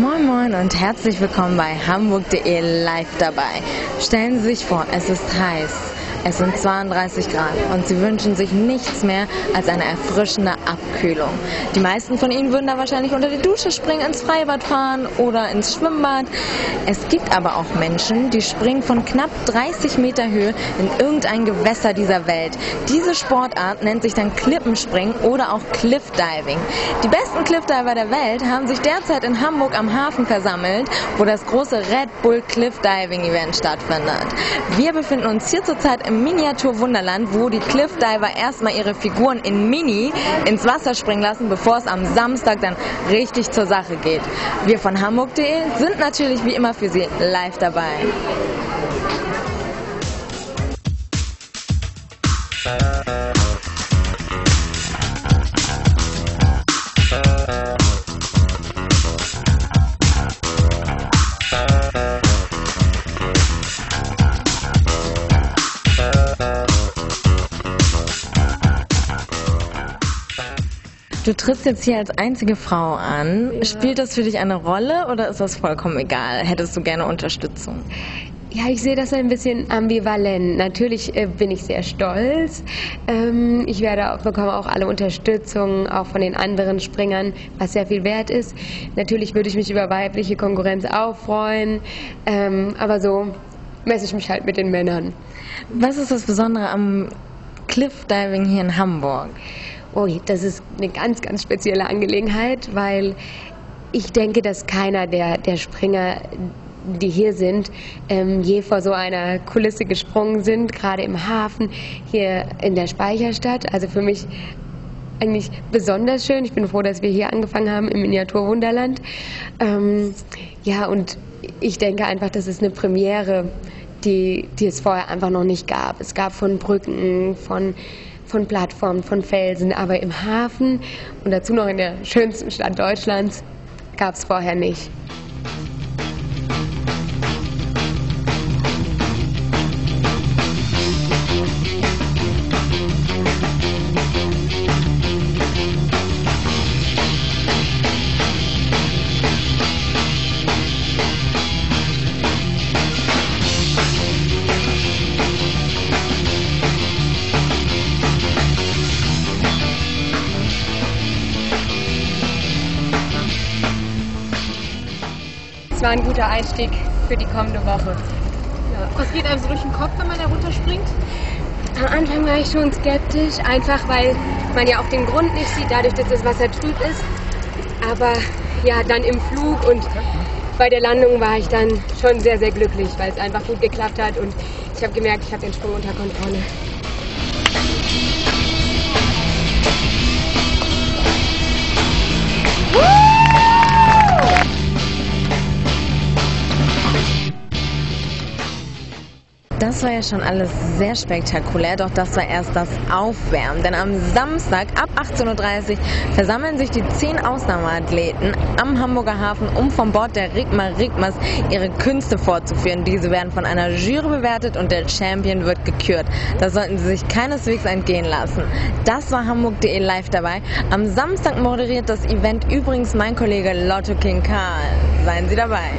Moin Moin und herzlich willkommen bei Hamburg.de live dabei. Stellen Sie sich vor, es ist heiß. Es sind 32 Grad und sie wünschen sich nichts mehr als eine erfrischende Abkühlung. Die meisten von ihnen würden da wahrscheinlich unter die Dusche springen, ins Freibad fahren oder ins Schwimmbad. Es gibt aber auch Menschen, die springen von knapp 30 Meter Höhe in irgendein Gewässer dieser Welt. Diese Sportart nennt sich dann Klippenspringen oder auch Cliffdiving. Die besten Cliffdiver der Welt haben sich derzeit in Hamburg am Hafen versammelt, wo das große Red Bull Cliffdiving Event stattfindet. Wir befinden uns hier zurzeit im Miniatur Wunderland, wo die Cliffdiver erstmal ihre Figuren in Mini ins Wasser springen lassen, bevor es am Samstag dann richtig zur Sache geht. Wir von Hamburg.de sind natürlich wie immer für Sie live dabei. Du trittst jetzt hier als einzige Frau an. Ja. Spielt das für dich eine Rolle oder ist das vollkommen egal? Hättest du gerne Unterstützung? Ja, ich sehe das ein bisschen ambivalent. Natürlich äh, bin ich sehr stolz. Ähm, ich werde auch, bekomme auch alle Unterstützung, auch von den anderen Springern, was sehr viel wert ist. Natürlich würde ich mich über weibliche Konkurrenz auch freuen, ähm, aber so messe ich mich halt mit den Männern. Was ist das Besondere am Cliffdiving hier in Hamburg? Oh, das ist eine ganz, ganz spezielle Angelegenheit, weil ich denke, dass keiner der, der Springer, die hier sind, ähm, je vor so einer Kulisse gesprungen sind, gerade im Hafen, hier in der Speicherstadt. Also für mich eigentlich besonders schön. Ich bin froh, dass wir hier angefangen haben im Miniaturwunderland. Ähm, ja, und ich denke einfach, das ist eine Premiere, die, die es vorher einfach noch nicht gab. Es gab von Brücken, von von Plattformen, von Felsen, aber im Hafen und dazu noch in der schönsten Stadt Deutschlands gab es vorher nicht. Es war ein guter Einstieg für die kommende Woche. Ja. Was geht einem so durch den Kopf, wenn man da runterspringt? Am Anfang war ich schon skeptisch, einfach weil man ja auch den Grund nicht sieht, dadurch, dass das Wasser trüb ist. Aber ja, dann im Flug und bei der Landung war ich dann schon sehr, sehr glücklich, weil es einfach gut geklappt hat und ich habe gemerkt, ich habe den Sprung unter Kontrolle. Das war ja schon alles sehr spektakulär, doch das war erst das Aufwärmen. Denn am Samstag ab 18.30 Uhr versammeln sich die zehn Ausnahmeathleten am Hamburger Hafen, um vom Bord der Rigmar Rigmas ihre Künste fortzuführen. Diese werden von einer Jury bewertet und der Champion wird gekürt. Das sollten Sie sich keineswegs entgehen lassen. Das war Hamburg.de live dabei. Am Samstag moderiert das Event übrigens mein Kollege Lotto King Karl. Seien Sie dabei.